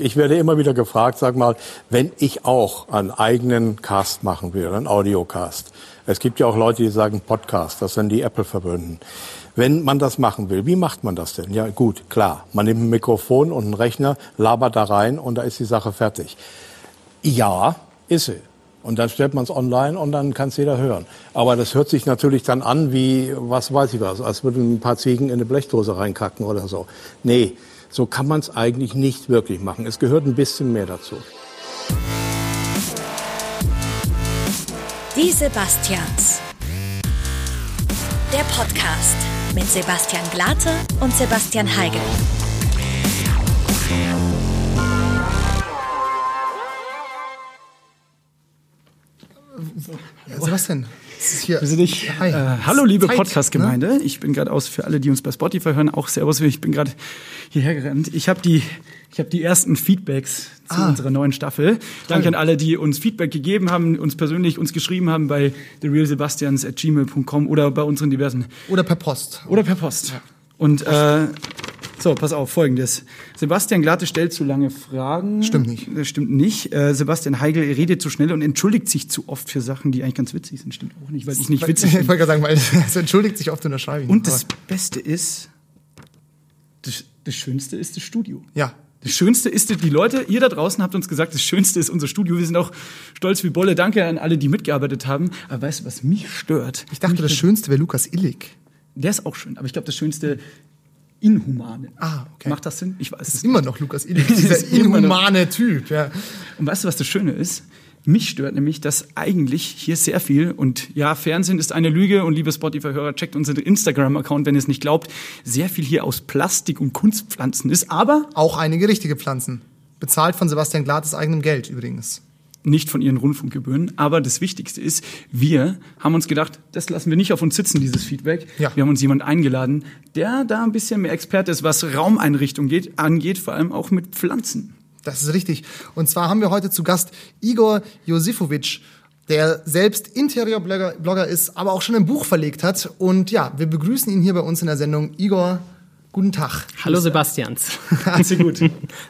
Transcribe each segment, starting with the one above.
Ich werde immer wieder gefragt, sag mal, wenn ich auch einen eigenen Cast machen will, einen Audiocast. Es gibt ja auch Leute, die sagen Podcast, das sind die Apple verbünden. Wenn man das machen will, wie macht man das denn? Ja gut, klar, man nimmt ein Mikrofon und einen Rechner, labert da rein und da ist die Sache fertig. Ja, ist sie. Und dann stellt man es online und dann kann es jeder hören. Aber das hört sich natürlich dann an wie, was weiß ich was, als würden ein paar Ziegen in eine Blechdose reinkacken oder so. Nee, so kann man es eigentlich nicht wirklich machen. Es gehört ein bisschen mehr dazu. Die Sebastians. Der Podcast mit Sebastian Glate und Sebastian Heigel. Ja, Sebastian, hier. Wir sind nicht, Hi. äh, hallo liebe Podcast-Gemeinde. ne? Ich bin gerade aus für alle, die uns bei Spotify hören, auch Servus. Ich bin gerade hierher gerannt. Ich habe die, ich habe die ersten Feedbacks zu Ah. unserer neuen Staffel. Danke an alle, die uns Feedback gegeben haben, uns persönlich uns geschrieben haben bei therealsebastians@gmail.com oder bei unseren diversen Oder per Post. oder per Post. Und äh, so, pass auf, folgendes. Sebastian Glatte stellt zu lange Fragen. Stimmt nicht. Das stimmt nicht. Äh, Sebastian Heigel redet zu schnell und entschuldigt sich zu oft für Sachen, die eigentlich ganz witzig sind. Stimmt auch nicht, weil ich nicht witzig Ich bin. wollte gerade sagen, weil es entschuldigt sich oft in der Schreibe. Und das Beste ist, das, das Schönste ist das Studio. Ja. Das Schönste ist, die Leute, ihr da draußen habt uns gesagt, das Schönste ist unser Studio. Wir sind auch stolz wie Bolle. Danke an alle, die mitgearbeitet haben. Aber weißt du, was mich stört? Ich dachte, das Schönste wäre Lukas Illig. Der ist auch schön, aber ich glaube, das Schönste Inhumane. Ah, okay. Macht das Sinn? Ich weiß es ist immer noch Lukas Illig, dieser inhumane Typ. Ja. Und weißt du, was das Schöne ist? Mich stört nämlich, dass eigentlich hier sehr viel, und ja, Fernsehen ist eine Lüge, und liebe Spotify-Hörer, checkt unseren Instagram-Account, wenn ihr es nicht glaubt, sehr viel hier aus Plastik und Kunstpflanzen ist, aber Auch einige richtige Pflanzen. Bezahlt von Sebastian Glattes eigenem Geld übrigens. Nicht von ihren Rundfunkgebühren. Aber das Wichtigste ist, wir haben uns gedacht, das lassen wir nicht auf uns sitzen, dieses Feedback. Ja. Wir haben uns jemanden eingeladen, der da ein bisschen mehr Experte ist, was Raumeinrichtung geht, angeht, vor allem auch mit Pflanzen. Das ist richtig. Und zwar haben wir heute zu Gast Igor Josifovic, der selbst Interiorblogger Blogger ist, aber auch schon ein Buch verlegt hat. Und ja, wir begrüßen ihn hier bei uns in der Sendung. Igor, guten Tag. Hallo Sebastians. Sehr gut.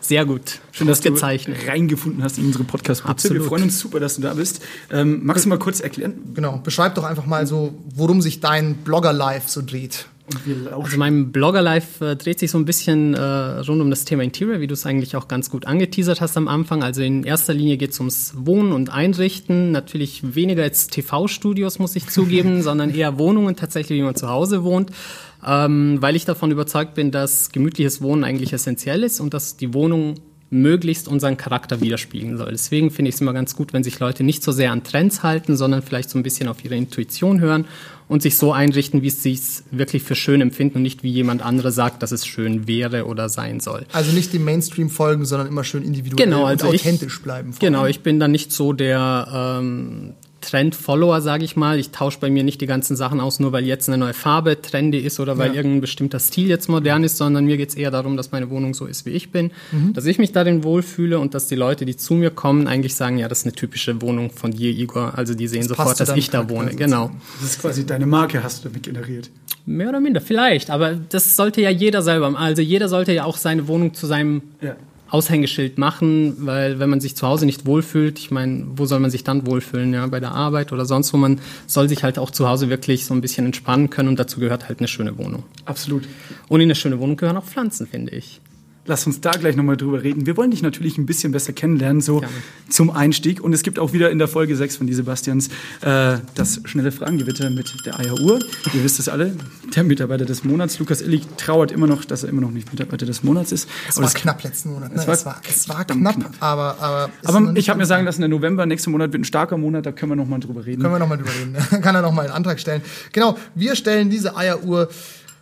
Sehr gut. Schön, dass du gezeichnet. reingefunden hast in unsere podcast Wir Absolut. freuen uns super, dass du da bist. Ähm, magst du mal kurz erklären? Genau, beschreib doch einfach mal so, worum sich dein Blogger-Life so dreht. Wir Also mein Blogger-Life äh, dreht sich so ein bisschen äh, rund um das Thema Interior, wie du es eigentlich auch ganz gut angeteasert hast am Anfang. Also in erster Linie geht es ums Wohnen und Einrichten. Natürlich weniger jetzt TV-Studios, muss ich zugeben, sondern eher Wohnungen tatsächlich, wie man zu Hause wohnt. Ähm, weil ich davon überzeugt bin, dass gemütliches Wohnen eigentlich essentiell ist und dass die Wohnung möglichst unseren Charakter widerspiegeln soll. Deswegen finde ich es immer ganz gut, wenn sich Leute nicht so sehr an Trends halten, sondern vielleicht so ein bisschen auf ihre Intuition hören und sich so einrichten, wie es sich wirklich für schön empfinden und nicht wie jemand andere sagt, dass es schön wäre oder sein soll. Also nicht dem Mainstream folgen, sondern immer schön individuell Genau, also und ich- authentisch bleiben. vor Genau, allem. ich bin da nicht so der ähm, Trend-Follower, sage ich mal. Ich tausche bei mir nicht die ganzen Sachen aus, nur weil jetzt eine neue Farbe trendy ist oder weil Ja. irgendein bestimmter Stil jetzt modern ist, sondern mir geht's eher darum, dass meine Wohnung so ist, wie ich bin, Mhm. dass ich mich darin wohlfühle und dass die Leute, die zu mir kommen, eigentlich sagen, ja, das ist eine typische Wohnung von dir, Igor. Also die sehen passt sofort, dass ich da Charakter wohne. Genau. Das ist quasi deine Marke, hast du damit generiert. Mehr oder minder, vielleicht. Aber das sollte ja jeder selber. Also jeder sollte ja auch seine Wohnung zu seinem Ja. Aushängeschild machen, weil wenn man sich zu Hause nicht wohlfühlt, ich meine, wo soll man sich dann wohlfühlen? Ja, bei der Arbeit oder sonst wo. Man soll sich halt auch zu Hause wirklich so ein bisschen entspannen können und dazu gehört halt eine schöne Wohnung. Absolut. Und in eine schöne Wohnung gehören auch Pflanzen, finde ich. Lass uns da gleich nochmal drüber reden. Wir wollen dich natürlich ein bisschen besser kennenlernen, so Gerne. zum Einstieg. Und es gibt auch wieder in der Folge 6 von die Sebastians äh, das schnelle Fragengewitter mit der Eieruhr. Ihr wisst es alle, der Mitarbeiter des Monats. Lukas Illig trauert immer noch, dass er immer noch nicht Mitarbeiter des Monats ist. Es Aber war knapp letzten Monat. Ne? es war Es, war, es war knapp, knapp. aber, aber, Aber ich habe mir sagen lassen, der November, nächster Monat wird ein starker Monat, da können wir nochmal drüber reden. Können wir nochmal drüber reden. Kann er nochmal einen Antrag stellen. Genau, wir stellen diese Eieruhr.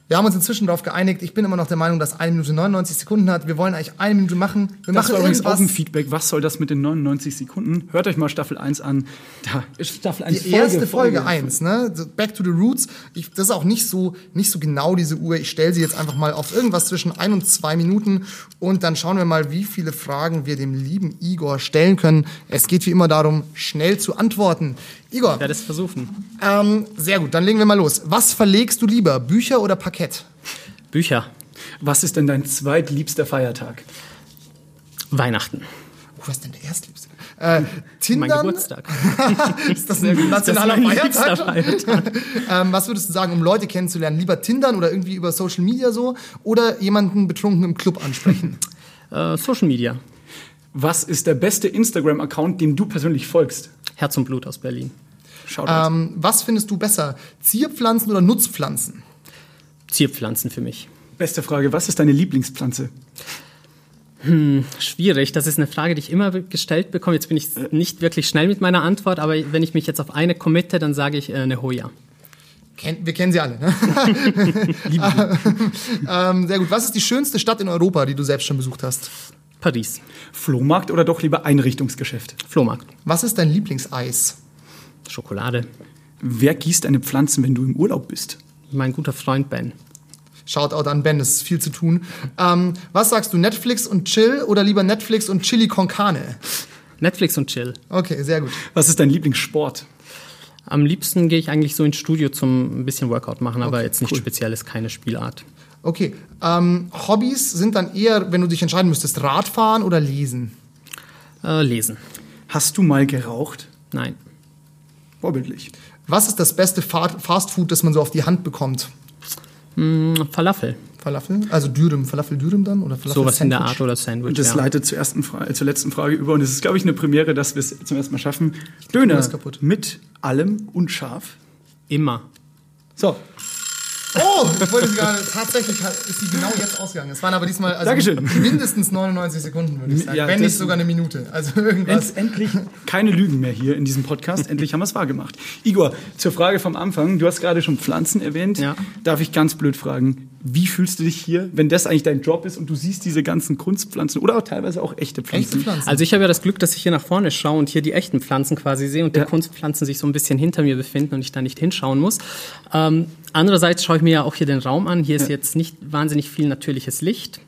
Wir haben uns inzwischen darauf geeinigt. Ich bin immer noch der Meinung, dass eine Minute 99 Sekunden hat. Wir wollen eigentlich eine Minute machen. Wir Das machen war übrigens auch ein Feedback. Was soll das mit den 99 Sekunden? Hört euch mal Staffel 1 an. Da ist Staffel 1 Die erste Folge 1, ne? Back to the Roots. Ich, das ist auch nicht so, nicht so genau diese Uhr. Ich stelle sie jetzt einfach mal auf irgendwas zwischen ein und zwei Minuten und dann schauen wir mal, wie viele Fragen wir dem lieben Igor stellen können. Es geht wie immer darum, schnell zu antworten. Igor, Ich werde es versuchen. ähm, sehr gut, dann legen wir mal los. Was verlegst du lieber, Bücher oder Parkett? Bücher. Was ist denn dein zweitliebster Feiertag? Weihnachten. Oh, was ist denn der Erstliebste? Äh, Mein Tindern? Geburtstag. Ist das ein nationaler mein Feiertag? liebster Feiertag. ähm, was würdest du sagen, um Leute kennenzulernen? Lieber Tindern oder irgendwie über Social Media so? Oder jemanden betrunken im Club ansprechen? Äh, Social Media. Was ist der beste Instagram-Account, dem du persönlich folgst? Herz und Blut aus Berlin. Ähm, was findest du besser? Zierpflanzen oder Nutzpflanzen? Zierpflanzen für mich. Beste Frage, was ist deine Lieblingspflanze? Schwierig. Das ist eine Frage, die ich immer gestellt bekomme. Jetzt bin ich nicht wirklich schnell mit meiner Antwort, aber wenn ich mich jetzt auf eine committe, dann sage ich äh, eine Hoya. Ken wir kennen sie alle, ne? ähm, sehr gut. Was ist die schönste Stadt in Europa, die du selbst schon besucht hast? Paris. Flohmarkt oder doch lieber Einrichtungsgeschäft? Flohmarkt. Was ist dein Lieblingseis? Schokolade. Wer gießt deine Pflanzen, wenn du im Urlaub bist? Mein guter Freund Ben. Shoutout an Ben, es ist viel zu tun. Ähm, was sagst du, Netflix und Chill oder lieber Netflix und Chili con Carne? Netflix und Chill. Okay, sehr gut. Was ist dein Lieblingssport? Am liebsten gehe ich eigentlich so ins Studio zum ein bisschen Workout machen, aber Okay, jetzt nicht cool. speziell, ist keine Spielart. Okay, ähm, Hobbys sind dann eher, wenn du dich entscheiden müsstest, Radfahren oder Lesen? Äh, lesen. Hast du mal geraucht? Nein. Vorbildlich. Was ist das beste Fa Fastfood, das man so auf die Hand bekommt? Hm, Falafel. Falafel? Also Dürüm, Falafel Dürüm dann? Oder Falafel Sowas in der? Art oder Sandwich. Und das ja. leitet zur, ersten äh, zur letzten Frage über. Und es ist, glaube ich, eine Premiere, dass wir es zum ersten Mal schaffen. Döner das kaputt. mit allem und scharf. Immer. So, Oh, ich wollte sie gerade, tatsächlich hat- ist sie genau jetzt ausgegangen. Es waren aber diesmal also Dankeschön. mindestens 99 Sekunden, würde ich sagen. Ja, Wenn nicht sogar eine Minute. Also irgendwas. End, endlich keine Lügen mehr hier in diesem Podcast. Endlich haben wir es wahrgemacht. Igor, zur Frage vom Anfang. Du hast gerade schon Pflanzen erwähnt. Ja. Darf ich ganz blöd fragen, wie fühlst du dich hier, wenn das eigentlich dein Job ist und du siehst diese ganzen Kunstpflanzen oder auch teilweise auch echte Pflanzen? Echte Pflanzen. Also ich habe ja das Glück, dass ich hier nach vorne schaue und hier die echten Pflanzen quasi sehe und Ja. die Kunstpflanzen sich so ein bisschen hinter mir befinden und ich da nicht hinschauen muss. Ähm, andererseits schaue ich mir ja auch hier den Raum an. Hier ist jetzt nicht wahnsinnig viel natürliches Licht.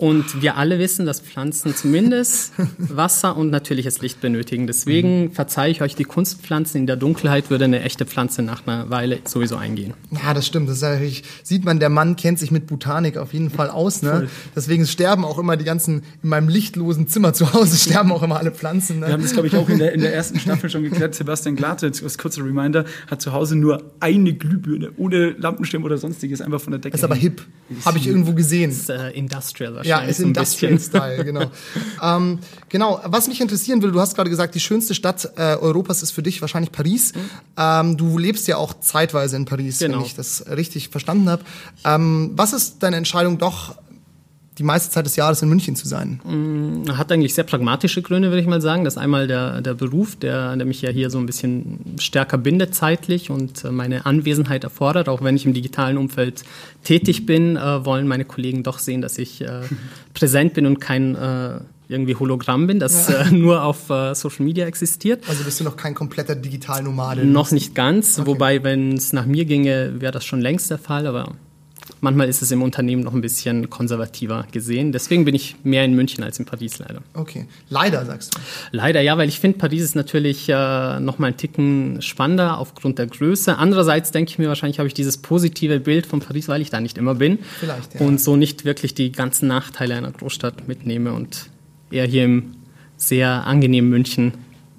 Und wir alle wissen, dass Pflanzen zumindest Wasser und natürliches Licht benötigen. Deswegen verzeihe ich euch die Kunstpflanzen. In der Dunkelheit würde eine echte Pflanze nach einer Weile sowieso eingehen. Ja, das stimmt. Das ist natürlich, sieht man, der Mann kennt sich mit Botanik auf jeden Fall aus. Ne? Deswegen sterben auch immer die ganzen, in meinem lichtlosen Zimmer zu Hause sterben auch immer alle Pflanzen. Wir haben Ne? das, glaube ich, auch in der, in der ersten Staffel schon geklärt. Sebastian Glate, jetzt als kurzer Reminder, hat zu Hause nur eine Glühbirne, ohne Lampenschirm oder sonstiges, einfach von der Decke. Ist aber hip. Habe ich irgendwo gesehen. Das ist äh, Industrial wahrscheinlich. Ja, ist Industrial. Style, genau. ähm, genau, was mich interessieren würde, du hast gerade gesagt, die schönste Stadt äh, Europas ist für dich wahrscheinlich Paris. Ähm, du lebst ja auch zeitweise in Paris, wenn Genau. ich das richtig verstanden habe. Ähm, was ist deine Entscheidung, doch die meiste Zeit des Jahres in München zu sein? Hat eigentlich sehr pragmatische Gründe, würde ich mal sagen. Das ist einmal der, der Beruf, der, der mich ja hier so ein bisschen stärker bindet zeitlich und äh, meine Anwesenheit erfordert. Auch wenn ich im digitalen Umfeld tätig bin, äh, wollen meine Kollegen doch sehen, dass ich äh, präsent bin und kein äh, irgendwie Hologramm bin, das äh, nur auf äh, Social Media existiert. Also bist du noch kein kompletter Digitalnomade? Noch nicht ganz, wobei, wenn es nach mir ginge, wäre das schon längst der Fall, aber manchmal ist es im Unternehmen noch ein bisschen konservativer gesehen. Deswegen bin ich mehr in München als in Paris leider. Okay, leider sagst du. Leider ja, weil ich finde, Paris ist natürlich äh, noch mal einen Ticken spannender aufgrund der Größe. Andererseits denke ich mir, wahrscheinlich habe ich dieses positive Bild von Paris, weil ich da nicht immer bin. Vielleicht, ja. Und so nicht wirklich die ganzen Nachteile einer Großstadt mitnehme und eher hier im sehr angenehmen München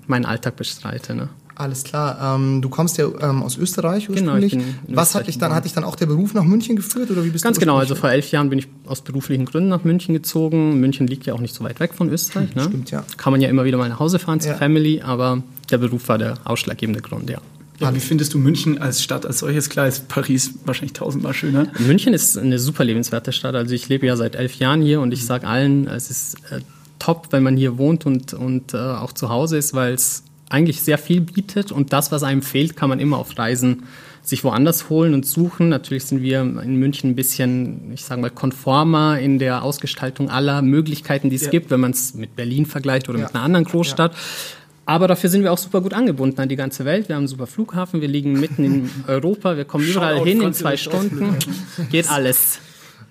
meinen Alltag bestreite. Ne? Alles klar. Ähm, du kommst ja ähm, aus Österreich Genau, ursprünglich. ich bin in Was hat dich dann, hat dich dann auch der Beruf nach München geführt oder wie bist Ganz du genau, also vor elf Jahren bin ich aus beruflichen Gründen nach München gezogen. München liegt ja auch nicht so weit weg von Österreich. Ne? Stimmt, ja. Kann man ja immer wieder mal nach Hause fahren zur Ja. Family, aber der Beruf war der ausschlaggebende Grund, ja. Ja, wie findest du München als Stadt als solches? Klar ist Paris wahrscheinlich tausendmal schöner. München ist eine super lebenswerte Stadt. Also ich lebe ja seit elf Jahren hier und ich sage allen, es ist äh, top, wenn man hier wohnt und, und äh, auch zu Hause ist, weil es eigentlich sehr viel bietet und das, was einem fehlt, kann man immer auf Reisen sich woanders holen und suchen. Natürlich sind wir in München ein bisschen, ich sage mal, konformer in der Ausgestaltung aller Möglichkeiten, die es Ja. gibt, wenn man es mit Berlin vergleicht oder Ja. mit einer anderen Großstadt. Aber dafür sind wir auch super gut angebunden an die ganze Welt. Wir haben einen super Flughafen, wir liegen mitten in Europa, wir kommen überall Shoutout hin in zwei Stunden. Geht alles.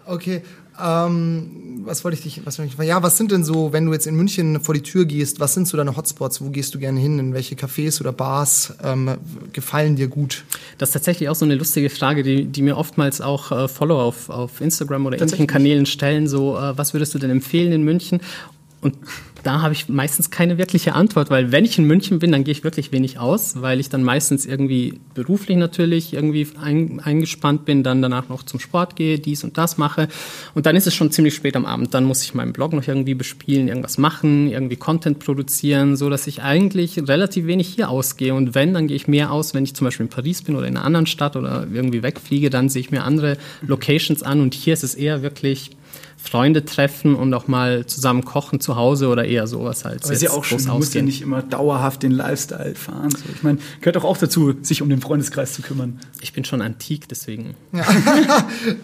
Okay. Ähm, was wollte ich dich, was wollte ich, ja, was sind denn so, wenn du jetzt in München vor die Tür gehst, was sind so deine Hotspots? Wo gehst du gerne hin? In welche Cafés oder Bars ähm, gefallen dir gut? Das ist tatsächlich auch so eine lustige Frage, die, die mir oftmals auch äh, Follower auf, auf Instagram oder ähnlichen Kanälen stellen. So, äh, was würdest du denn empfehlen in München? Und da habe ich meistens keine wirkliche Antwort, weil wenn ich in München bin, dann gehe ich wirklich wenig aus, weil ich dann meistens irgendwie beruflich natürlich irgendwie ein, eingespannt bin, dann danach noch zum Sport gehe, dies und das mache. Und dann ist es schon ziemlich spät am Abend. Dann muss ich meinen Blog noch irgendwie bespielen, irgendwas machen, irgendwie Content produzieren, so dass ich eigentlich relativ wenig hier ausgehe. Und wenn, dann gehe ich mehr aus, wenn ich zum Beispiel in Paris bin oder in einer anderen Stadt oder irgendwie wegfliege, dann sehe ich mir andere Locations an. Und hier ist es eher wirklich Freunde treffen und auch mal zusammen kochen zu Hause oder eher sowas als Aber ist ja auch schön, du musst ja nicht immer dauerhaft den Lifestyle fahren. So, ich meine, gehört doch auch dazu, sich um den Freundeskreis zu kümmern. Ich bin schon antik, deswegen. Ja.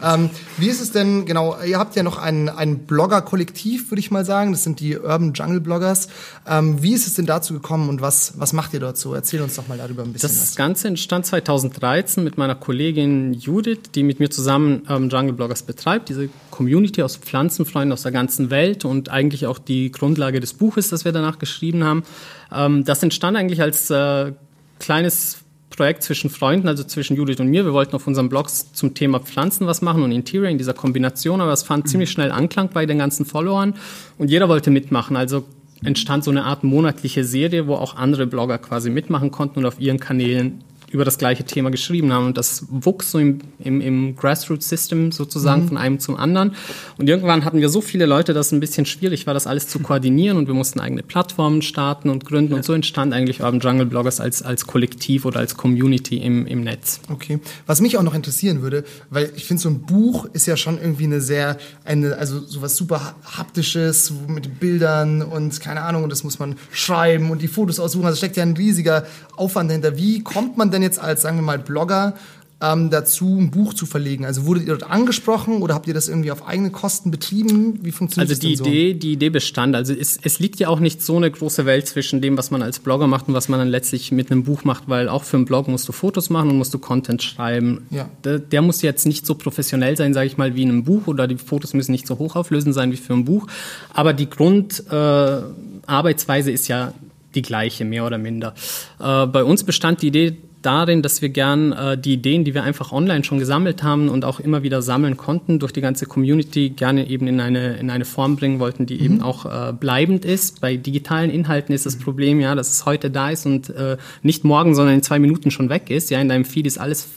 ähm, wie ist es denn, genau, ihr habt ja noch ein, ein Blogger-Kollektiv, würde ich mal sagen. Das sind die Urban Jungle Bloggers. Ähm, wie ist es denn dazu gekommen und was, was macht ihr dort so? Erzähl uns doch mal darüber ein bisschen Das was. Ganze entstand 2013 mit meiner Kollegin Judith, die mit mir zusammen ähm, Jungle Bloggers betreibt, diese Community aus Pflanzenfreunden aus der ganzen Welt und eigentlich auch die Grundlage des Buches, das wir danach geschrieben haben. Ähm, das entstand eigentlich als äh, kleines Projekt zwischen Freunden, also zwischen Judith und mir. Wir wollten auf unseren Blogs zum Thema Pflanzen was machen und Interior in dieser Kombination, aber es fand ziemlich schnell Anklang bei den ganzen Followern und jeder wollte mitmachen. Also entstand so eine Art monatliche Serie, wo auch andere Blogger quasi mitmachen konnten und auf ihren Kanälen über das gleiche Thema geschrieben haben. Und das wuchs so im, im, im Grassroots-System sozusagen Mhm. von einem zum anderen. Und irgendwann hatten wir so viele Leute, dass es ein bisschen schwierig war, das alles zu koordinieren. Und wir mussten eigene Plattformen starten und gründen. Und so entstand eigentlich Urban Jungle Bloggers als, als Kollektiv oder als Community im, im Netz. Okay. Was mich auch noch interessieren würde, weil ich finde, so ein Buch ist ja schon irgendwie eine sehr, eine, also sowas super haptisches mit Bildern und keine Ahnung, und das muss man schreiben und die Fotos aussuchen. Also steckt ja ein riesiger Aufwand dahinter. Wie kommt man denn jetzt als, sagen wir mal, Blogger ähm, dazu, ein Buch zu verlegen? Also wurdet ihr dort angesprochen oder habt ihr das irgendwie auf eigene Kosten betrieben? Wie funktioniert Also das die denn so? Idee, die Idee bestand. Also es, es liegt ja auch nicht so eine große Welt zwischen dem, was man als Blogger macht und was man dann letztlich mit einem Buch macht, weil auch für einen Blog musst du Fotos machen und musst du Content schreiben. Ja. Der, der muss jetzt nicht so professionell sein, sage ich mal, wie in einem Buch oder die Fotos müssen nicht so hochauflösend sein wie für ein Buch. Aber die Grundarbeitsweise äh, ist ja die gleiche, mehr oder minder. Äh, bei uns bestand die Idee darin, dass wir gern äh, die Ideen, die wir einfach online schon gesammelt haben und auch immer wieder sammeln konnten, durch die ganze Community gerne eben in eine, in eine Form bringen wollten, die eben auch äh, bleibend ist. Bei digitalen Inhalten ist das Problem ja, dass es heute da ist und äh, nicht morgen, sondern in zwei Minuten schon weg ist. Ja, in deinem Feed ist alles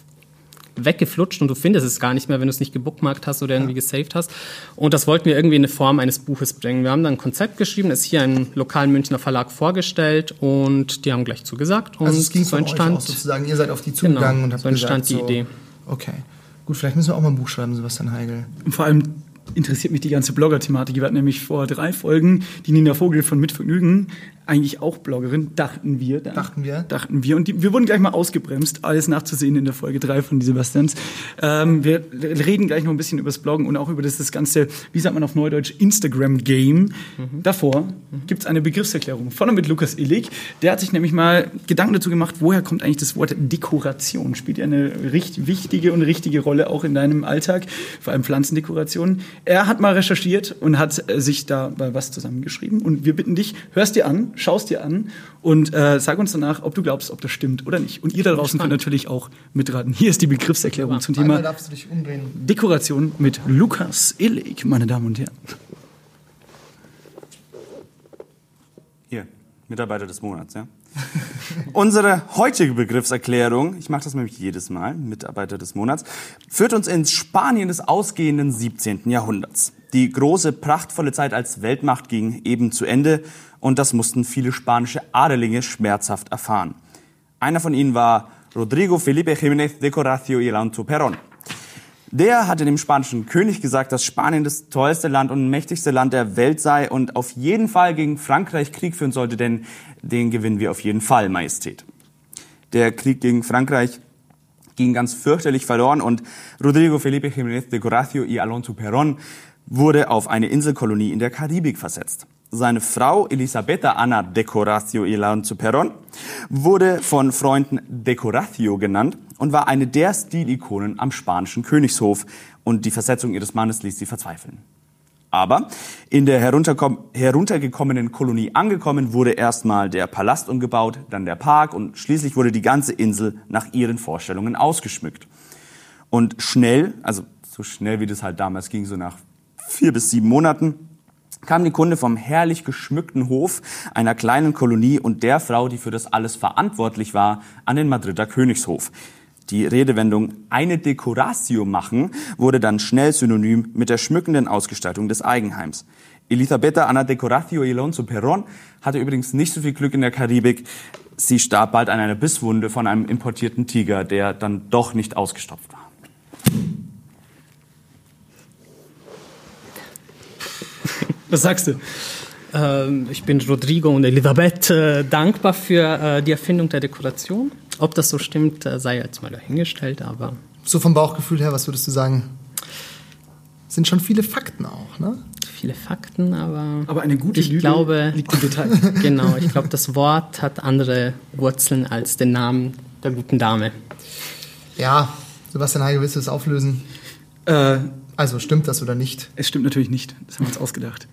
weggeflutscht und du findest es gar nicht mehr, wenn du es nicht gebookmarkt hast oder irgendwie gesaved hast. Und das wollten wir irgendwie in eine Form eines Buches bringen. Wir haben dann ein Konzept geschrieben, es hier einen lokalen Münchner Verlag vorgestellt und die haben gleich zugesagt. Und Also es ging so entstand, euch aus sozusagen, ihr seid auf die zugegangen Genau, und habt so entstand gesagt, die Idee. Okay. Gut, vielleicht müssen wir auch mal ein Buch schreiben, Sebastian Heigel. Und vor allem interessiert mich die ganze Blogger-Thematik. Wir hatten nämlich vor drei Folgen die Nina Vogel von Mitvergnügen, eigentlich auch Bloggerin, dachten wir. Da, Dachten wir? Dachten wir. Und die, wir wurden gleich mal ausgebremst. Alles nachzusehen in der Folge drei von die Sebastians. Ähm, wir reden gleich noch ein bisschen über das Bloggen und auch über das, das ganze, wie sagt man auf Neudeutsch, Instagram-Game. Davor gibt's eine Begriffserklärung von und mit Lukas Illig. Der hat sich nämlich mal Gedanken dazu gemacht, woher kommt eigentlich das Wort Dekoration? Spielt ja eine richtig wichtige und richtige Rolle auch in deinem Alltag, vor allem Pflanzendekoration. Er hat mal recherchiert und hat äh, sich da was zusammengeschrieben. Und wir bitten dich, hörst dir an, schaust dir an und äh, sag uns danach, ob du glaubst, ob das stimmt oder nicht. Und ihr da draußen könnt natürlich auch mitraten. Hier ist die Begriffserklärung zum Einmal Thema darfst du dich umdrehen. Dekoration mit Lukas Illig, meine Damen und Herren. Hier, Mitarbeiter des Monats, ja. Unsere heutige Begriffserklärung, ich mache das nämlich jedes Mal, Mitarbeiter des Monats, führt uns ins Spanien des ausgehenden 17. Jahrhunderts. Die große, prachtvolle Zeit als Weltmacht ging eben zu Ende und das mussten viele spanische Adelinge schmerzhaft erfahren. Einer von ihnen war Rodrigo Felipe Jiménez de Coracio y Alonso Perón. Der hatte dem spanischen König gesagt, dass Spanien das teuerste Land und mächtigste Land der Welt sei und auf jeden Fall gegen Frankreich Krieg führen sollte, denn den gewinnen wir auf jeden Fall, Majestät. Der Krieg gegen Frankreich ging ganz fürchterlich verloren und Rodrigo Felipe Jiménez de Coracio y Alonso Perón wurde auf eine Inselkolonie in der Karibik versetzt. Seine Frau Elisabetta Ana de Coracio y Alonso Perón wurde von Freunden de Coracio genannt und war eine der Stilikonen am spanischen Königshof und die Versetzung ihres Mannes ließ sie verzweifeln. Aber in der heruntergekommenen Kolonie angekommen, wurde erstmal der Palast umgebaut, dann der Park und schließlich wurde die ganze Insel nach ihren Vorstellungen ausgeschmückt. Und schnell, also so schnell wie das halt damals ging, so nach vier bis sieben Monaten, kam die Kunde vom herrlich geschmückten Hof einer kleinen Kolonie und der Frau, die für das alles verantwortlich war, an den Madrider Königshof. Die Redewendung eine Dekoratio machen wurde dann schnell synonym mit der schmückenden Ausgestaltung des Eigenheims. Elisabetta Anna Decoratio Alonso Perón hatte übrigens nicht so viel Glück in der Karibik. Sie starb bald an einer Bisswunde von einem importierten Tiger, der dann doch nicht ausgestopft war. Was sagst du? Ähm, ich bin Rodrigo und Elisabeth äh, dankbar für äh, die Erfindung der Dekoration. Ob das so stimmt, äh, sei jetzt mal dahingestellt, aber So vom Bauchgefühl her, was würdest du sagen? Sind schon viele Fakten auch, ne? viele Fakten, aber, Aber eine gute ich Lüge glaube, liegt im Detail. genau, ich glaube, das Wort hat andere Wurzeln als den Namen der guten Dame. Ja, Sebastian Heige, willst du das auflösen? äh, Also stimmt das oder nicht? es stimmt natürlich nicht. Das haben wir uns ausgedacht.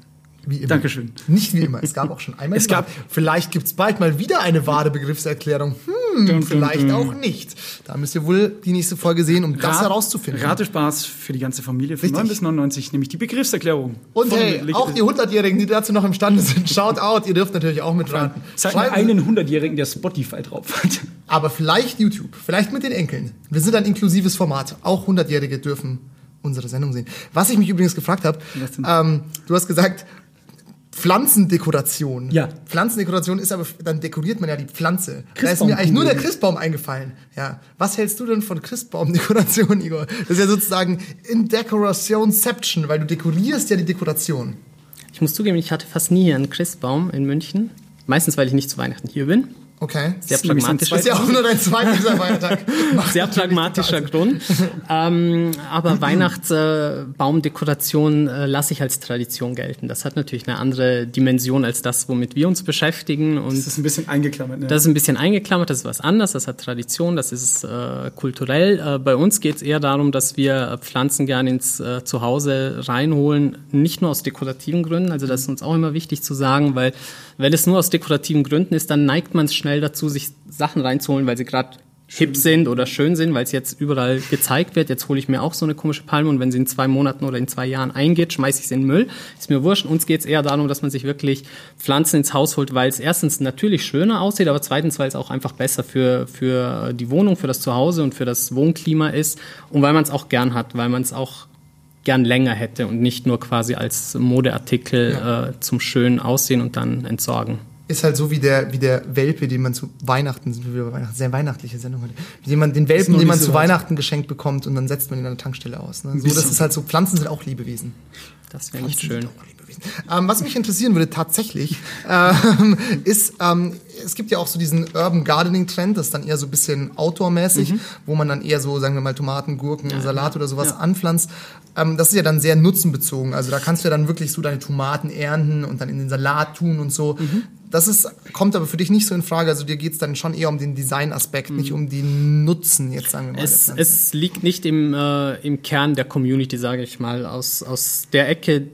Wie immer. Dankeschön. Nicht wie immer. Es gab auch schon einmal. Es gab- Vielleicht gibt es bald mal wieder eine wahre Begriffserklärung. Hm, Dun, dun, vielleicht dun. auch nicht. Da müsst ihr wohl die nächste Folge sehen, um das Rat- herauszufinden. Ratespaß für die ganze Familie von Richtig. 9 bis 99, nämlich die Begriffserklärung. Und hey, auch die 100-Jährigen, die dazu noch imstande sind, schaut out. Ihr dürft natürlich auch mitraten. Sag mir einen 100-Jährigen, der Spotify drauf hat. Aber vielleicht YouTube, vielleicht mit den Enkeln. Wir sind ein inklusives Format. Auch 100-Jährige dürfen unsere Sendung sehen. Was ich mich übrigens gefragt habe, ähm, du hast gesagt, Pflanzendekoration. Ja. Pflanzendekoration ist aber, dann dekoriert man ja die Pflanze. Da ist mir eigentlich nur der Christbaum eingefallen. Ja. Was hältst du denn von Christbaumdekoration, Igor? Das ist ja sozusagen in Decorationception, weil du dekorierst ja die Dekoration. Ich muss zugeben, ich hatte fast nie einen Christbaum in München. Meistens, weil ich nicht zu Weihnachten hier bin. Okay. Sehr ist nämlich so ein pragmatisch. Das ist ja auch nur dein zweiter Feiertag. Sehr pragmatischer Grund. ähm, aber Weihnachtsbaumdekoration äh, lasse ich als Tradition gelten. Das hat natürlich eine andere Dimension als das, womit wir uns beschäftigen. Und Das ist ein bisschen eingeklammert. Ne? Das ist ein bisschen eingeklammert, das ist was anderes, das hat Tradition, das ist äh, kulturell. Äh, bei uns geht es eher darum, dass wir äh, Pflanzen gerne ins äh, Zuhause reinholen, nicht nur aus dekorativen Gründen, also das ist uns auch immer wichtig zu sagen, weil wenn es nur aus dekorativen Gründen ist, dann neigt man schnell dazu, sich Sachen reinzuholen, weil sie gerade hip sind oder schön sind, weil es jetzt überall gezeigt wird. Jetzt hole ich mir auch so eine komische Palme und wenn sie in zwei Monaten oder in zwei Jahren eingeht, schmeiße ich sie in den Müll. Ist mir wurscht. Uns geht es eher darum, dass man sich wirklich Pflanzen ins Haus holt, weil es erstens natürlich schöner aussieht, aber zweitens, weil es auch einfach besser für, für die Wohnung, für das Zuhause und für das Wohnklima ist und weil man es auch gern hat, weil man es auch gern länger hätte und nicht nur quasi als Modeartikel äh, zum schönen Aussehen und dann entsorgen. Ist halt so wie der, wie der Welpe, den man zu Weihnachten, sind wir bei Weihnachten, sehr weihnachtliche Sendung heute, den man, den Welpen, den man zu. Weihnachten geschenkt bekommt und dann setzt man ihn an der Tankstelle aus. Ne? So, das ist halt so, Pflanzen sind auch Lebewesen. Das wäre nicht schön. Ähm, was mich interessieren würde tatsächlich, ähm, ist, ähm, es gibt ja auch so diesen Urban Gardening Trend, das ist dann eher so ein bisschen outdoor-mäßig, wo man dann eher so, sagen wir mal, Tomaten, Gurken, Salat oder sowas anpflanzt. Ähm, das ist ja dann sehr nutzenbezogen. Also da kannst du ja dann wirklich so deine Tomaten ernten und dann in den Salat tun und so. Das ist, kommt aber für dich nicht so in Frage. Also dir geht's dann schon eher um den Design-Aspekt, nicht um den Nutzen, jetzt sagen wir mal. Es, Pflanze. es liegt nicht im, äh, im Kern der Community, sage ich mal. Aus, aus der Ecke,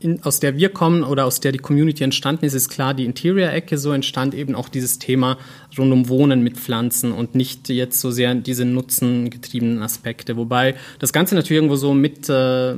in, aus der wir kommen oder aus der die Community entstanden ist, ist klar die Interior-Ecke. So entstand eben auch dieses Thema rund um Wohnen mit Pflanzen und nicht jetzt so sehr diese nutzengetriebenen Aspekte. Wobei das Ganze natürlich irgendwo so mit äh,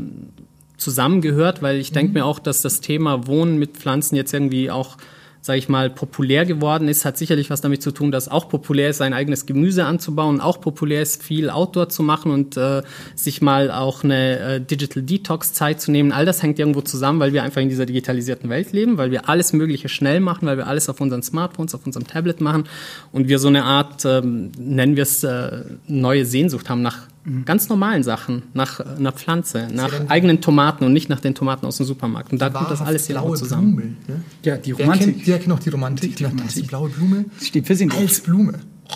zusammengehört, weil ich denke mir auch, dass das Thema Wohnen mit Pflanzen jetzt irgendwie auch sage ich mal, populär geworden ist, hat sicherlich was damit zu tun, dass auch populär ist, sein eigenes Gemüse anzubauen, auch populär ist, viel Outdoor zu machen und äh, sich mal auch eine äh, Digital Detox Zeit zu nehmen. All das hängt irgendwo zusammen, weil wir einfach in dieser digitalisierten Welt leben, weil wir alles Mögliche schnell machen, weil wir alles auf unseren Smartphones, auf unserem Tablet machen und wir so eine Art, ähm, nennen wir es, äh, neue Sehnsucht haben nach ganz normalen Sachen, nach äh, einer Pflanze, nach eigenen Tomaten und nicht nach den Tomaten aus dem Supermarkt. Und da kommt das alles hier zusammen. Blume. Ne? Ja, die Wer Romantik. kennt, wer kennt noch die Romantik? Die ist Romantik. die blaue Blume Steht für Sinn. als Blume. Oh,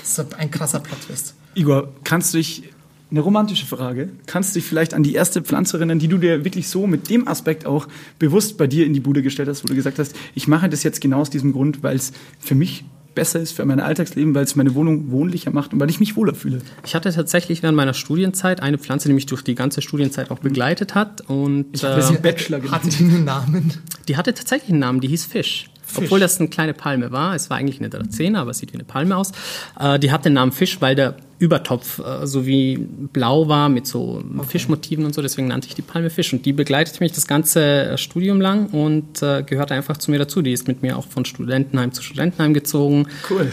das ist ein krasser Plot-Twist. Igor, kannst du dich, eine romantische Frage, kannst du dich vielleicht an die erste Pflanze erinnern, die du dir wirklich so mit dem Aspekt auch bewusst bei dir in die Bude gestellt hast, wo du gesagt hast, ich mache das jetzt genau aus diesem Grund, weil es für mich besser ist, für mein Alltagsleben, weil es meine Wohnung wohnlicher macht und weil ich mich wohler fühle. Ich hatte tatsächlich während meiner Studienzeit eine Pflanze, die mich durch die ganze Studienzeit auch begleitet hat. Und habe sie äh, Bachelor Hatte genannt. die einen Namen? die hatte tatsächlich einen Namen, die hieß Fisch. Obwohl das eine kleine Palme war. Es war eigentlich eine Drazene, aber es sieht wie eine Palme aus. Äh, die hat den Namen Fisch, weil der Übertopf äh, so wie blau war mit so Fischmotiven und so. Deswegen nannte ich die Palme Fisch. Und die begleitet mich das ganze äh, Studium lang und äh, gehört einfach zu mir dazu. Die ist mit mir auch von Studentenheim zu Studentenheim gezogen. Cool.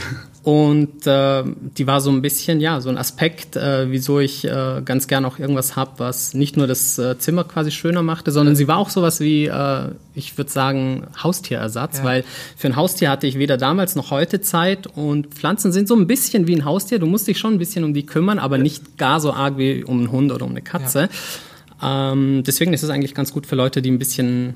Und äh, die war so ein bisschen, ja, so ein Aspekt, äh, wieso ich äh, ganz gern auch irgendwas hab, was nicht nur das äh, Zimmer quasi schöner machte, sondern sie war auch sowas wie, äh, ich würde sagen, Haustierersatz, weil für ein Haustier hatte ich weder damals noch heute Zeit. Und Pflanzen sind so ein bisschen wie ein Haustier. Du musst dich schon ein bisschen um die kümmern, aber nicht gar so arg wie um einen Hund oder um eine Katze. Ähm, deswegen ist es eigentlich ganz gut für Leute, die ein bisschen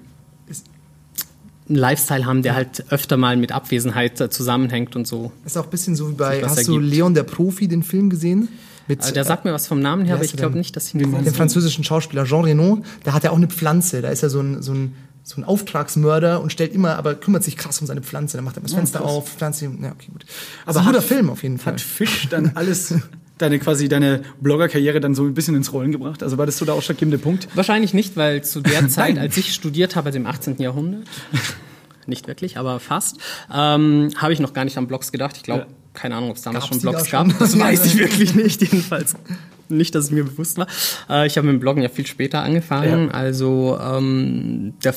einen Lifestyle haben, der halt öfter mal mit Abwesenheit äh, zusammenhängt und so. Ist auch ein bisschen so wie bei, hast du ergibt. Leon der Profi, den Film gesehen? Mit, Also der sagt mir was vom Namen her, aber ich glaube nicht, dass ich ihn gesehen den habe. französischen Schauspieler Jean Reno, da hat er auch eine Pflanze. Da ist er so ein, so ein, so ein Auftragsmörder und stellt immer, aber kümmert sich krass um seine Pflanze. Dann macht er das Fenster auf, Pflanze, ja, okay, gut. Aber ein hat- guter Film auf jeden Fall. Hat Fisch dann alles, deine quasi deine Bloggerkarriere dann so ein bisschen ins Rollen gebracht? Also war das so der ausschlaggebende Punkt? Wahrscheinlich nicht, weil zu der Zeit, als ich studiert habe, also im 18. Jahrhundert, nicht wirklich, aber fast, ähm, habe ich noch gar nicht an Blogs gedacht. Ich glaube, Ja. keine Ahnung, ob es damals Gab's schon Blogs da gab. schon? Das weiß ich wirklich nicht, jedenfalls. Nicht, dass es mir bewusst war. Äh, ich habe mit dem Bloggen ja viel später angefangen. Also ähm, der,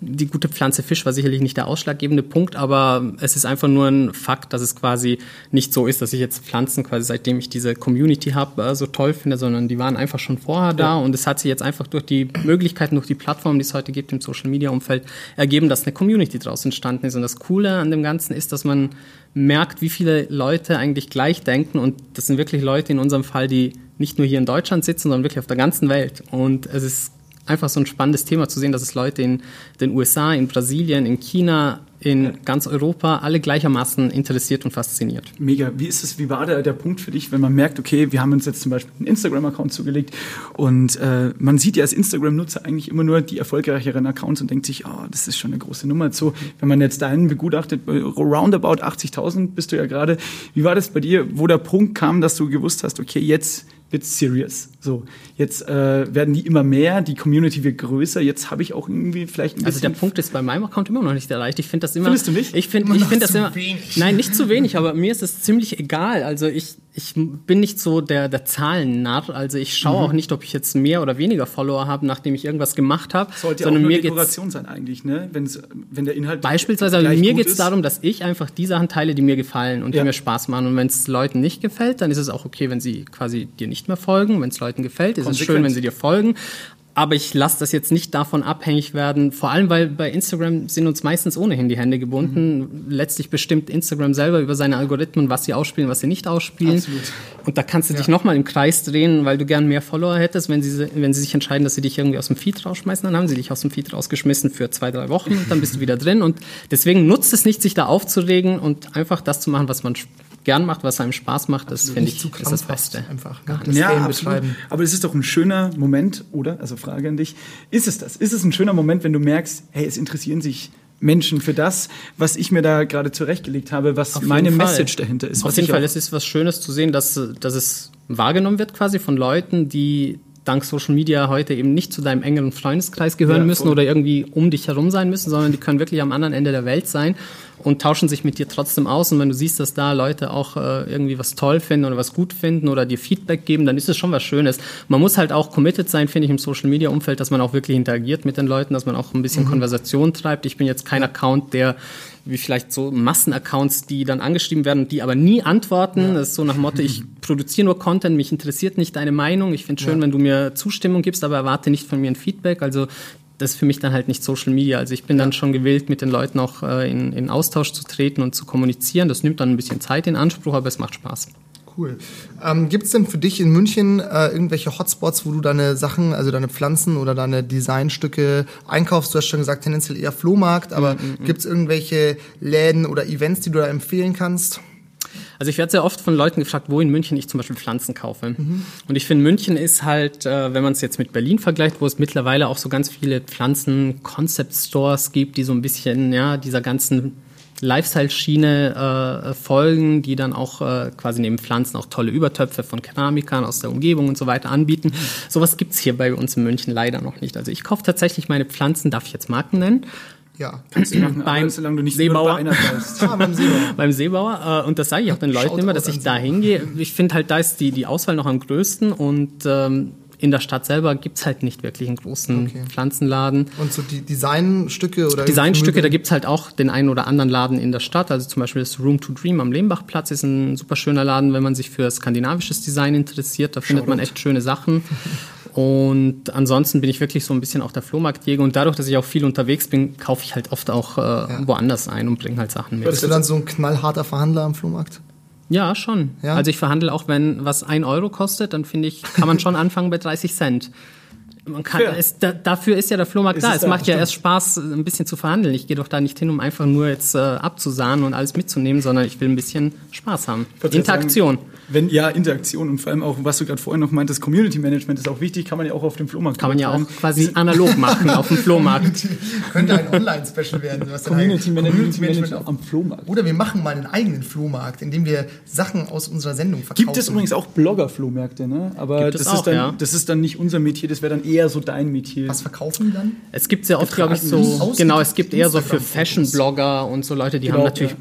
die gute Pflanze Fisch war sicherlich nicht der ausschlaggebende Punkt, aber es ist einfach nur ein Fakt, dass es quasi nicht so ist, dass ich jetzt Pflanzen quasi seitdem ich diese Community habe äh, so toll finde, sondern die waren einfach schon vorher da und es hat sich jetzt einfach durch die Möglichkeiten, durch die Plattformen, die es heute gibt im Social Media Umfeld ergeben, dass eine Community daraus entstanden ist. Und das Coole an dem Ganzen ist, dass man merkt, wie viele Leute eigentlich gleich denken. Und das sind wirklich Leute in unserem Fall, die nicht nur hier in Deutschland sitzen, sondern wirklich auf der ganzen Welt. Und es ist einfach so ein spannendes Thema zu sehen, dass es Leute in den USA, in Brasilien, in China, in ganz Europa alle gleichermaßen interessiert und fasziniert. Mega. Wie ist es, wie war der, der Punkt für dich, wenn man merkt, okay, wir haben uns jetzt zum Beispiel einen Instagram-Account zugelegt und äh, man sieht ja als Instagram-Nutzer eigentlich immer nur die erfolgreicheren Accounts und denkt sich, oh, das ist schon eine große Nummer. So, wenn man jetzt deinen begutachtet, bei roundabout 80.000 bist du ja gerade. Wie war das bei dir, wo der Punkt kam, dass du gewusst hast, okay, jetzt wird's serious. So, jetzt äh, werden die immer mehr, die Community wird größer, jetzt habe ich auch irgendwie vielleicht ein Also der bisschen... Punkt ist bei meinem Account immer noch nicht erreicht. Ich finde das immer. Findest du nicht? Ich finde, ich finde das immer. wenig. Nein, nicht zu wenig, aber mir ist es ziemlich egal. Also ich, ich bin nicht so der, der Zahlennarr. Also ich schaue auch nicht, ob ich jetzt mehr oder weniger Follower habe, nachdem ich irgendwas gemacht habe. sollte ja auch sondern nur mir geht's Dekoration sein eigentlich, ne? Wenn's, wenn der Inhalt Beispielsweise, mir geht es darum, dass ich einfach die Sachen teile, die mir gefallen und Ja. die mir Spaß machen. Und wenn es Leuten nicht gefällt, dann ist es auch okay, wenn sie quasi dir nicht mehr folgen. Wenn es Leuten gefällt, ist es Konsequent. schön, wenn sie dir folgen. Aber ich lasse das jetzt nicht davon abhängig werden, vor allem weil bei Instagram sind uns meistens ohnehin die Hände gebunden. Mhm. Letztlich bestimmt Instagram selber über seine Algorithmen, was sie ausspielen, was sie nicht ausspielen. Absolut. Und da kannst du dich nochmal im Kreis drehen, weil du gern mehr Follower hättest. Wenn sie, wenn sie sich entscheiden, dass sie dich irgendwie aus dem Feed rausschmeißen, dann haben sie dich aus dem Feed rausgeschmissen für zwei, drei Wochen und dann bist du wieder drin. Und deswegen nutzt es nicht, sich da aufzuregen und einfach das zu machen, was man gern macht, was einem Spaß macht. Das finde nicht ich zu ist das Beste. einfach. Ne? Das Ja, betreiben. Aber es ist doch ein schöner Moment, oder? Also Frage an dich. Ist es das? Ist es ein schöner Moment, wenn du merkst, hey, es interessieren sich Menschen für das, was ich mir da gerade zurechtgelegt habe, was Auf meine. Message dahinter ist? Auf was jeden Fall, es ist was Schönes zu sehen, dass, dass es wahrgenommen wird quasi von Leuten, die dank Social Media heute eben nicht zu deinem engeren Freundeskreis gehören Ja, müssen oder irgendwie um dich herum sein müssen, sondern die können wirklich am anderen Ende der Welt sein und tauschen sich mit dir trotzdem aus. Und wenn du siehst, dass da Leute auch äh, irgendwie was toll finden oder was gut finden oder dir Feedback geben, dann ist es schon was Schönes. Man muss halt auch committed sein, finde ich, im Social Media Umfeld, dass man auch wirklich interagiert mit den Leuten, dass man auch ein bisschen Konversation treibt. Ich bin jetzt kein Account, der wie vielleicht so Massenaccounts, die dann angeschrieben werden und die aber nie antworten. Das ist so nach Motto, ich produziere nur Content, mich interessiert nicht deine Meinung. Ich finde schön, wenn du mir Zustimmung gibst, aber erwarte nicht von mir ein Feedback. Also das ist für mich dann halt nicht Social Media. Also ich bin dann schon gewillt, mit den Leuten auch äh, in, in Austausch zu treten und zu kommunizieren. Das nimmt dann ein bisschen Zeit in Anspruch, aber es macht Spaß. Cool. Ähm, Gibt es denn für dich in München äh, irgendwelche Hotspots, wo du deine Sachen, also deine Pflanzen oder deine Designstücke einkaufst? Du hast schon gesagt, tendenziell eher Flohmarkt, aber gibt es irgendwelche Läden oder Events, die du da empfehlen kannst? Also ich werde sehr oft von Leuten gefragt, wo in München ich zum Beispiel Pflanzen kaufe. Und ich finde, München ist halt, äh, wenn man es jetzt mit Berlin vergleicht, wo es mittlerweile auch so ganz viele Pflanzen-Concept-Stores gibt, die so ein bisschen ja dieser ganzen Lifestyle-Schiene äh, folgen, die dann auch äh, quasi neben Pflanzen auch tolle Übertöpfe von Keramikern aus der Umgebung und so weiter anbieten. Sowas gibt's hier bei uns in München leider noch nicht. Also ich kaufe tatsächlich meine Pflanzen, darf ich jetzt Marken nennen? Ja. Kannst du machen, Beim aber solange du nicht Seebauer. Ah, beim Seebauer. beim Seebauer. Äh, und das sage ich auch den Leuten Shoutout immer, dass ich da hingehe. Ich finde halt, da ist die, die Auswahl noch am größten und ähm, in der Stadt selber gibt's halt nicht wirklich einen großen Okay. Pflanzenladen. Und so die Designstücke oder Designstücke, da Möbel? gibt's halt auch den einen oder anderen Laden in der Stadt. Also zum Beispiel das Room to Dream am Lehmbachplatz ist ein super schöner Laden, wenn man sich für skandinavisches Design interessiert. Da findet man echt schöne Sachen. Und ansonsten bin ich wirklich so ein bisschen auch der Flohmarktjäger. Und dadurch, dass ich auch viel unterwegs bin, kaufe ich halt oft auch äh, woanders ein und bringe halt Sachen mit. Bist du dann so ein knallharter Verhandler am Flohmarkt? Ja, schon. Ja? Also ich verhandle auch, wenn was ein Euro kostet, dann finde ich, kann man schon anfangen bei 30 Cent. Man kann, es, da, dafür ist ja der Flohmarkt da. Es macht ja erst Spaß, ein bisschen zu verhandeln. Ich gehe doch da nicht hin, um einfach nur jetzt äh, abzusahnen und alles mitzunehmen, sondern ich will ein bisschen Spaß haben. Interaktion. Sagen, wenn, ja, Interaktion und vor allem auch, was du gerade vorhin noch meintest, Community Management ist auch wichtig, kann man ja auch auf dem Flohmarkt Kann man ja auch quasi analog machen auf dem Flohmarkt. Könnte ein Online-Special werden. was Community Management, Community Management am Flohmarkt. Oder wir machen mal einen eigenen Flohmarkt, in dem wir Sachen aus unserer Sendung verkaufen. Gibt es übrigens auch Blogger-Flohmärkte, ne? Aber Gibt das, es ist auch, dann, ja. das ist dann nicht unser Metier, das wäre dann eher so dein Metier. Was verkaufen die dann? Es gibt sehr oft, glaube ich, so, genau, es gibt eher so für. Fashion-Blogger und so Leute, die Genau, haben natürlich ja.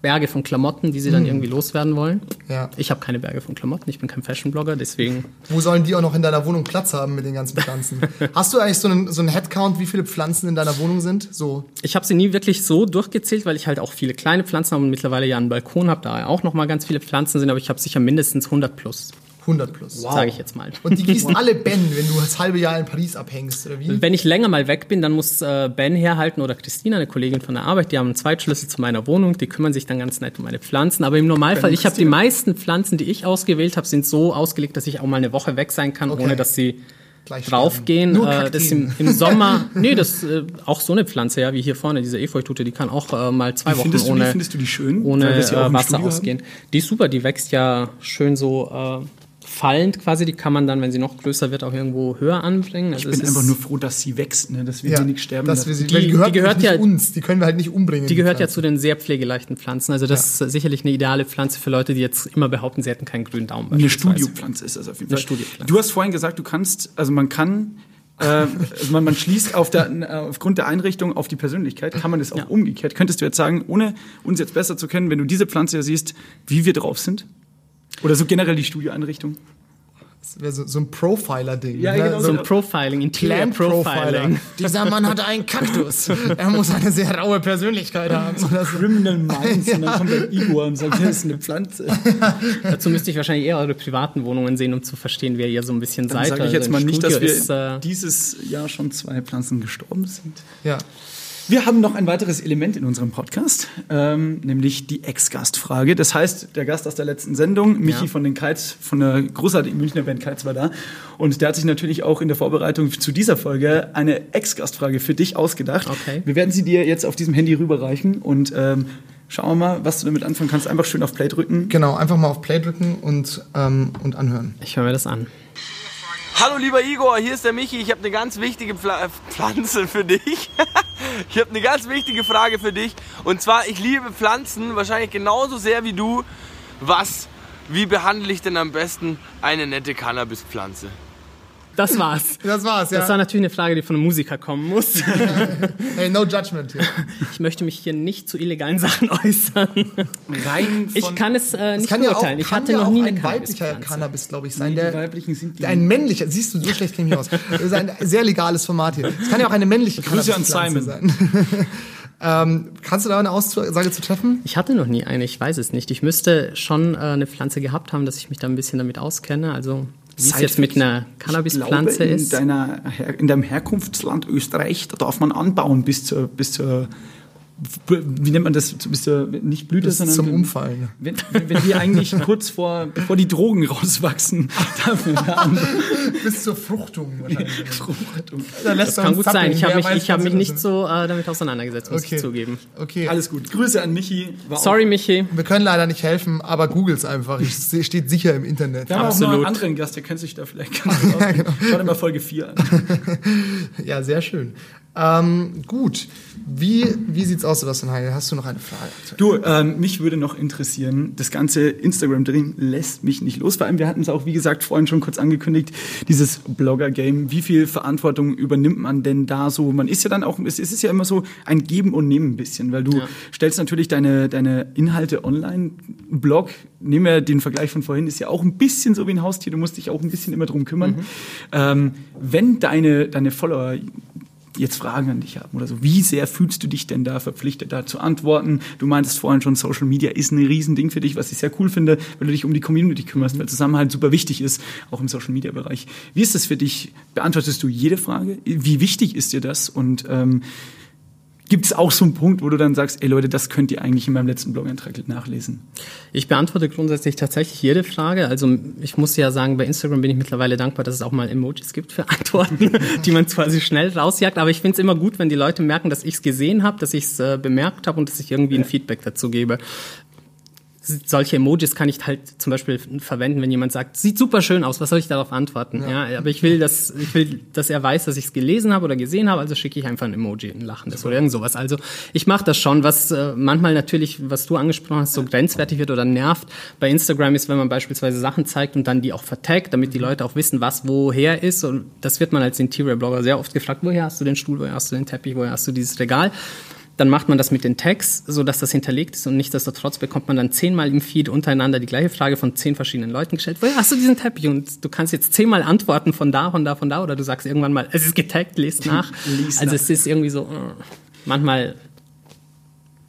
Berge von Klamotten, die sie dann irgendwie loswerden wollen. Ja. Ich habe keine Berge von Klamotten, ich bin kein Fashion-Blogger, deswegen Wo sollen die auch noch in deiner Wohnung Platz haben mit den ganzen Pflanzen? Hast du eigentlich so einen, so einen Headcount, wie viele Pflanzen in deiner Wohnung sind? So, Ich habe sie nie wirklich so durchgezählt, weil ich halt auch viele kleine Pflanzen habe und mittlerweile ja einen Balkon habe, da auch noch mal ganz viele Pflanzen sind, aber ich habe sicher mindestens 100 plus, 100 plus. sage ich jetzt mal. Und die gießen alle Ben, wenn du das halbe Jahr in Paris abhängst, oder wie? Wenn ich länger mal weg bin, dann muss äh, Ben herhalten oder Christina, eine Kollegin von der Arbeit, die haben einen Zweitschlüssel zu meiner Wohnung, die kümmern sich dann ganz nett um meine Pflanzen. Aber im Normalfall, ich habe die meisten Pflanzen, die ich ausgewählt habe, sind so ausgelegt, dass ich auch mal eine Woche weg sein kann, Okay. ohne dass sie draufgehen. Nur Äh, das im, im Sommer, nee, das äh, auch so eine Pflanze, ja, wie hier vorne, diese Efeutute, die kann auch äh, mal zwei Wie Wochen ohne, du ohne äh, Wasser ausgehen. Die ist super, die wächst ja schön so fallend quasi. Die kann man dann, wenn sie noch größer wird, auch irgendwo höher anbringen. Also Ich bin es einfach ist- nur froh, dass sie wächst, ne? dass wir ja, sie nicht sterben dass wir lassen. sie, Die- die, gehört, die gehört nicht ja- uns, die können wir halt nicht umbringen. Die gehört ja Pflanze. zu den sehr pflegeleichten Pflanzen. Also das ist sicherlich eine ideale Pflanze für Leute, die jetzt immer behaupten, sie hätten keinen grünen Daumen. Eine. Studiopflanze ist das auf jeden Eine Fall. Studiopflanze. Du hast vorhin gesagt, du kannst, also man kann, äh, also man, man schließt auf der, äh, aufgrund der Einrichtung auf die Persönlichkeit, kann man das auch Ja. umgekehrt. Könntest du jetzt sagen, ohne uns jetzt besser zu kennen, wenn du diese Pflanze ja siehst, wie wir drauf sind? Oder so generell die Studioeinrichtung? Das wäre so, so ein Profiler-Ding. Ja, ne? genau, So ein Profiling, Interior Plant Profiler. Profiling. Dieser Mann hat einen Kaktus. Er muss eine sehr raue Persönlichkeit haben. So. Criminal Minds und dann kommt ein Igor und sagt, das ist eine Pflanze. Dazu müsste ich wahrscheinlich eher eure privaten Wohnungen sehen, um zu verstehen, wer ihr so ein bisschen Dann seid. sage ich Also jetzt im mal nicht, dass Studio wir ist, äh, dieses Jahr schon zwei Pflanzen gestorben sind. Ja. Wir haben noch ein weiteres Element in unserem Podcast, ähm, nämlich die Ex-Gastfrage. Das heißt, der Gast aus der letzten Sendung, Michi von den Kites, von der großartigen Münchner Band Kites war da. Und der hat sich natürlich auch in der Vorbereitung zu dieser Folge eine Ex-Gastfrage für dich ausgedacht. Okay. Wir werden sie dir jetzt auf diesem Handy rüberreichen und ähm, schauen wir mal, was du damit anfangen kannst. Einfach schön auf Play drücken. Genau, einfach mal auf Play drücken und, ähm, und anhören. ich höre mir das an. Hallo lieber Igor, hier ist der Michi. Ich habe eine ganz wichtige Pfla äh, Pflanze für dich. ich habe eine ganz wichtige Frage für dich. Und zwar, ich liebe Pflanzen wahrscheinlich genauso sehr wie du. Was, wie behandle ich denn am besten eine nette Cannabispflanze? Das war's. Das war's, ja. Das war natürlich eine Frage, die von einem Musiker kommen muss. hey, no judgment hier. Ich möchte mich hier nicht zu illegalen Sachen äußern. Rein Ich kann es äh, nicht kann ja auch, beurteilen. ich kann hatte ja noch auch nie ein eine weiblicher Cannabispflanze. Cannabis, glaube ich, sein. die Der, weiblichen sind die. ein männlicher, siehst du, so schlecht kenne ich mich aus. Das ist ein sehr legales Format hier. Es kann ja auch eine männliche Grüße an Cannabispflanze sein. ähm, kannst du da eine Aussage zu treffen? Ich hatte noch nie eine, ich weiß es nicht. Ich müsste schon äh, eine Pflanze gehabt haben, dass ich mich da ein bisschen damit auskenne. Also wie es jetzt mit einer Cannabispflanze glaube, in, ist. deiner, in deinem Herkunftsland Österreich, da darf man anbauen bis zur, bis zur wie nennt man das, bis zur, nicht Blüte, Bis sondern zum Umfallen. Wenn, wenn, wenn die eigentlich kurz vor, bevor die Drogen rauswachsen, da. Bis zur Fruchtung wahrscheinlich. Das kann gut sein. Ich habe mich, ich hab mich nicht so. äh, damit auseinandergesetzt, muss Okay. ich zugeben. Okay. Alles gut. Grüße an Michi. War Sorry, Michi. Wir können leider nicht helfen, aber googles einfach. Es steht sicher im Internet. Wir haben auch noch Absolut. einen anderen Gast, der kennt sich da vielleicht ganz gut aus. Schau dir mal Folge 4 an. Ja, sehr schön. Ähm, gut. Wie, wie sieht's aus, Sebastian Heil? Hast du noch eine Frage? Du, ähm, mich würde noch interessieren, das ganze Instagram-Ding lässt mich nicht los. Vor allem, wir hatten es auch, wie gesagt, vorhin schon kurz angekündigt, dieses Blogger-Game. Wie viel Verantwortung übernimmt man denn da so? Man ist ja dann auch, es ist ja immer so ein Geben und Nehmen ein bisschen, weil du Ja. stellst natürlich deine, deine Inhalte online. Blog, nehmen wir den Vergleich von vorhin, ist ja auch ein bisschen so wie ein Haustier. Du musst dich auch ein bisschen immer drum kümmern. Ähm, wenn deine, deine Follower jetzt Fragen an dich haben oder so. Wie sehr fühlst du dich denn da verpflichtet, da zu antworten? Du meintest vorhin schon, Social Media ist ein Riesending für dich, was ich sehr cool finde, weil du dich um die Community kümmerst, weil Zusammenhalt super wichtig ist, auch im Social Media Bereich. Wie ist das für dich? Beantwortest du jede Frage? Wie wichtig ist dir das? Und ähm, gibt es auch so einen Punkt, wo du dann sagst, ey Leute, das könnt ihr eigentlich in meinem letzten Blog-Eintrag nachlesen? Ich beantworte grundsätzlich tatsächlich jede Frage. Also ich muss ja sagen, bei Instagram bin ich mittlerweile dankbar, dass es auch mal Emojis gibt für Antworten, die man quasi schnell rausjagt. Aber ich finde es immer gut, wenn die Leute merken, dass ich es gesehen habe, dass ich es äh, bemerkt habe und dass ich irgendwie ein Feedback dazu gebe. Solche Emojis kann ich halt zum Beispiel verwenden, wenn jemand sagt, sieht super schön aus, was soll ich darauf antworten? Ja, aber ich will, dass ich will, dass er weiß, dass ich es gelesen habe oder gesehen habe, also schicke ich einfach ein Emoji, ein lachendes oder irgend sowas. Also ich mache das schon, was äh, manchmal natürlich, was du angesprochen hast, so grenzwertig wird oder nervt bei Instagram ist, wenn man beispielsweise Sachen zeigt und dann die auch vertagt, damit die Leute auch wissen, was woher ist. Und das wird man als Interior-Blogger sehr oft gefragt, woher hast du den Stuhl, woher hast du den Teppich, woher hast du dieses Regal? Dann macht man das mit den Tags, so dass das hinterlegt ist und nichtsdestotrotz bekommt man dann zehnmal im Feed untereinander die gleiche Frage von zehn verschiedenen Leuten gestellt. Woher hast du diesen Teppich? Und du kannst jetzt zehnmal antworten von da, von da, von da oder du sagst irgendwann mal, es ist getaggt, lest nach. Lies also nach. es ist irgendwie so äh, manchmal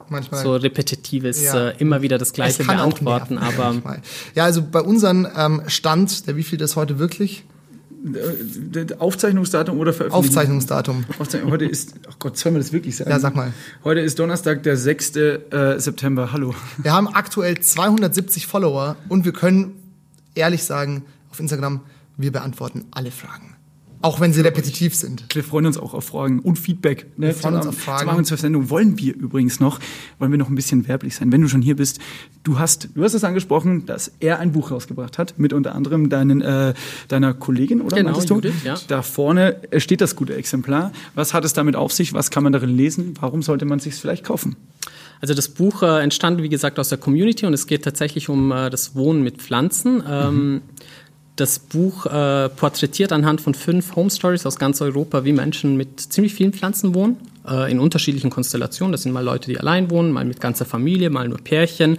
Manchmal. so repetitives, Ja. äh, immer wieder das gleiche beantworten, aber manchmal. Ja, also bei unserem ähm, Stand, der wie viel das heute wirklich? Äh, Aufzeichnungsdatum oder Veröffentlichung? Aufzeichnungsdatum. Aufzeichnung. Heute ist, ach Gott, sollen wir das wirklich sagen? Ja, sag mal. Heute ist Donnerstag, der 6. Äh, September. Hallo. Wir haben aktuell 270 Follower und wir können ehrlich sagen, auf Instagram, wir beantworten alle Fragen. Auch wenn sie repetitiv sind. Wir freuen uns auch auf Fragen und Feedback. Ne? Wir freuen uns auf Fragen. Zum Abend zur Sendung wollen wir übrigens noch, wollen wir noch ein bisschen werblich sein. Wenn du schon hier bist, du hast, du hast es angesprochen, dass er ein Buch rausgebracht hat, mit unter anderem deinen, äh, deiner Kollegin, oder? Genau? Judith, ja. Da vorne steht das gute Exemplar. Was hat es damit auf sich? Was kann man darin lesen? Warum sollte man es sich vielleicht kaufen? Also das Buch äh, entstand, wie gesagt, aus der Community und es geht tatsächlich um äh, das Wohnen mit Pflanzen. Ähm, das Buch äh, porträtiert anhand von fünf Home Stories aus ganz Europa, wie Menschen mit ziemlich vielen Pflanzen wohnen, äh, in unterschiedlichen Konstellationen. Das sind mal Leute, die allein wohnen, mal mit ganzer Familie, mal nur Pärchen.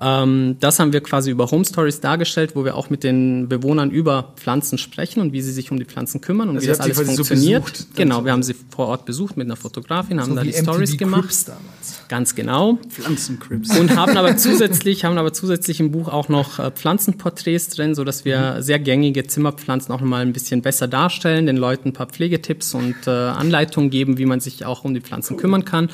Ähm, das haben wir quasi über Home Stories dargestellt, wo wir auch mit den Bewohnern über Pflanzen sprechen und wie sie sich um die Pflanzen kümmern und Also wie das alles quasi so funktioniert. besucht, genau, wir haben sie vor Ort besucht mit einer Fotografin, haben So da die Stories gemacht. Cribs damals. Ganz genau Pflanzencrips. und haben aber zusätzlich haben aber zusätzlich im Buch auch noch äh, Pflanzenporträts drin, so dass wir sehr gängige Zimmerpflanzen auch noch mal ein bisschen besser darstellen, den Leuten ein paar Pflegetipps und äh, Anleitungen geben, wie man sich auch um die Pflanzen kümmern kann.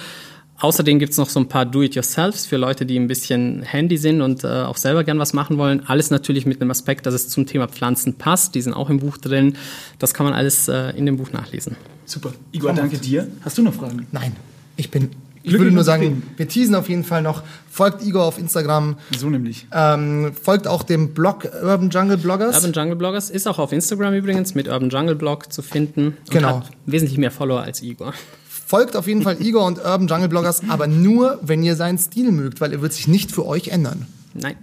Außerdem gibt's noch so ein paar Do-it-yourselfs für Leute, die ein bisschen handy sind und äh, auch selber gern was machen wollen. Alles natürlich mit dem Aspekt, dass es zum Thema Pflanzen passt. Die sind auch im Buch drin. Das kann man alles äh, in dem Buch nachlesen. Super. Igor, danke dir. Hast du noch Fragen? Nein, ich bin. Ich würde nur sagen, wir teasen auf jeden Fall noch. Folgt Igor auf Instagram. So nämlich. Ähm, folgt auch dem Blog Urban Jungle Bloggers. Urban Jungle Bloggers ist auch auf Instagram übrigens mit Urban Jungle Blog zu finden. Und Genau. Hat wesentlich mehr Follower als Igor. Folgt auf jeden Fall Igor und Urban Jungle Bloggers, aber nur, wenn ihr seinen Stil mögt, weil er wird sich nicht für euch ändern. Nein.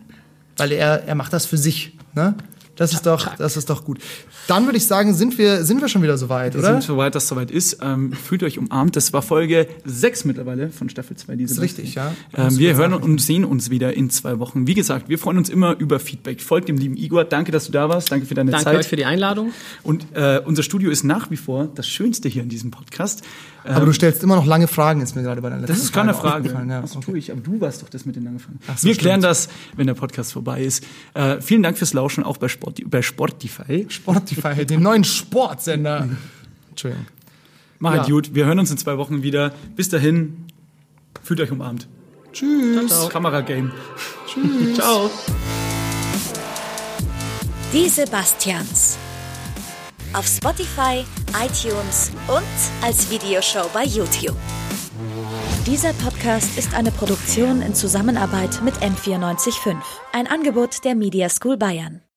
Weil er, er macht das für sich. Ne? Das ist doch, das ist doch gut. Dann würde ich sagen, sind wir, sind wir schon wieder soweit, Wir oder? sind soweit, dass soweit ist. Ähm, fühlt euch umarmt. Das war Folge 6 mittlerweile von Staffel 2 diese Ist richtig, ja. Ähm, wir hören und sehen uns wieder in zwei Wochen. Wie gesagt, wir freuen uns immer über Feedback. Folgt dem lieben Igor. Danke, dass du da warst. Danke für deine Danke Zeit. euch für die Einladung. und äh, unser Studio ist nach wie vor das Schönste hier in diesem Podcast. Ähm, Aber du stellst immer noch lange Fragen, ist mir gerade bei deiner letzten das ist keine Frage. aufgefallen, Ja, das okay. tue ich. Aber du warst doch das mit den langen Fragen. So, wir stimmt. klären das, wenn der Podcast vorbei ist. Äh, vielen Dank fürs Lauschen, auch bei, Sport, bei Sportify. Spotify, dem neuen Sportsender. Entschuldigung. Macht Ja. gut. Wir hören uns in zwei Wochen wieder. Bis dahin, fühlt euch umarmt. Tschüss. Kameragame. Ciao. Die Sebastians. Auf Spotify, iTunes und als Videoshow bei YouTube. Dieser Podcast ist eine Produktion in Zusammenarbeit mit N945, ein Angebot der Media School Bayern.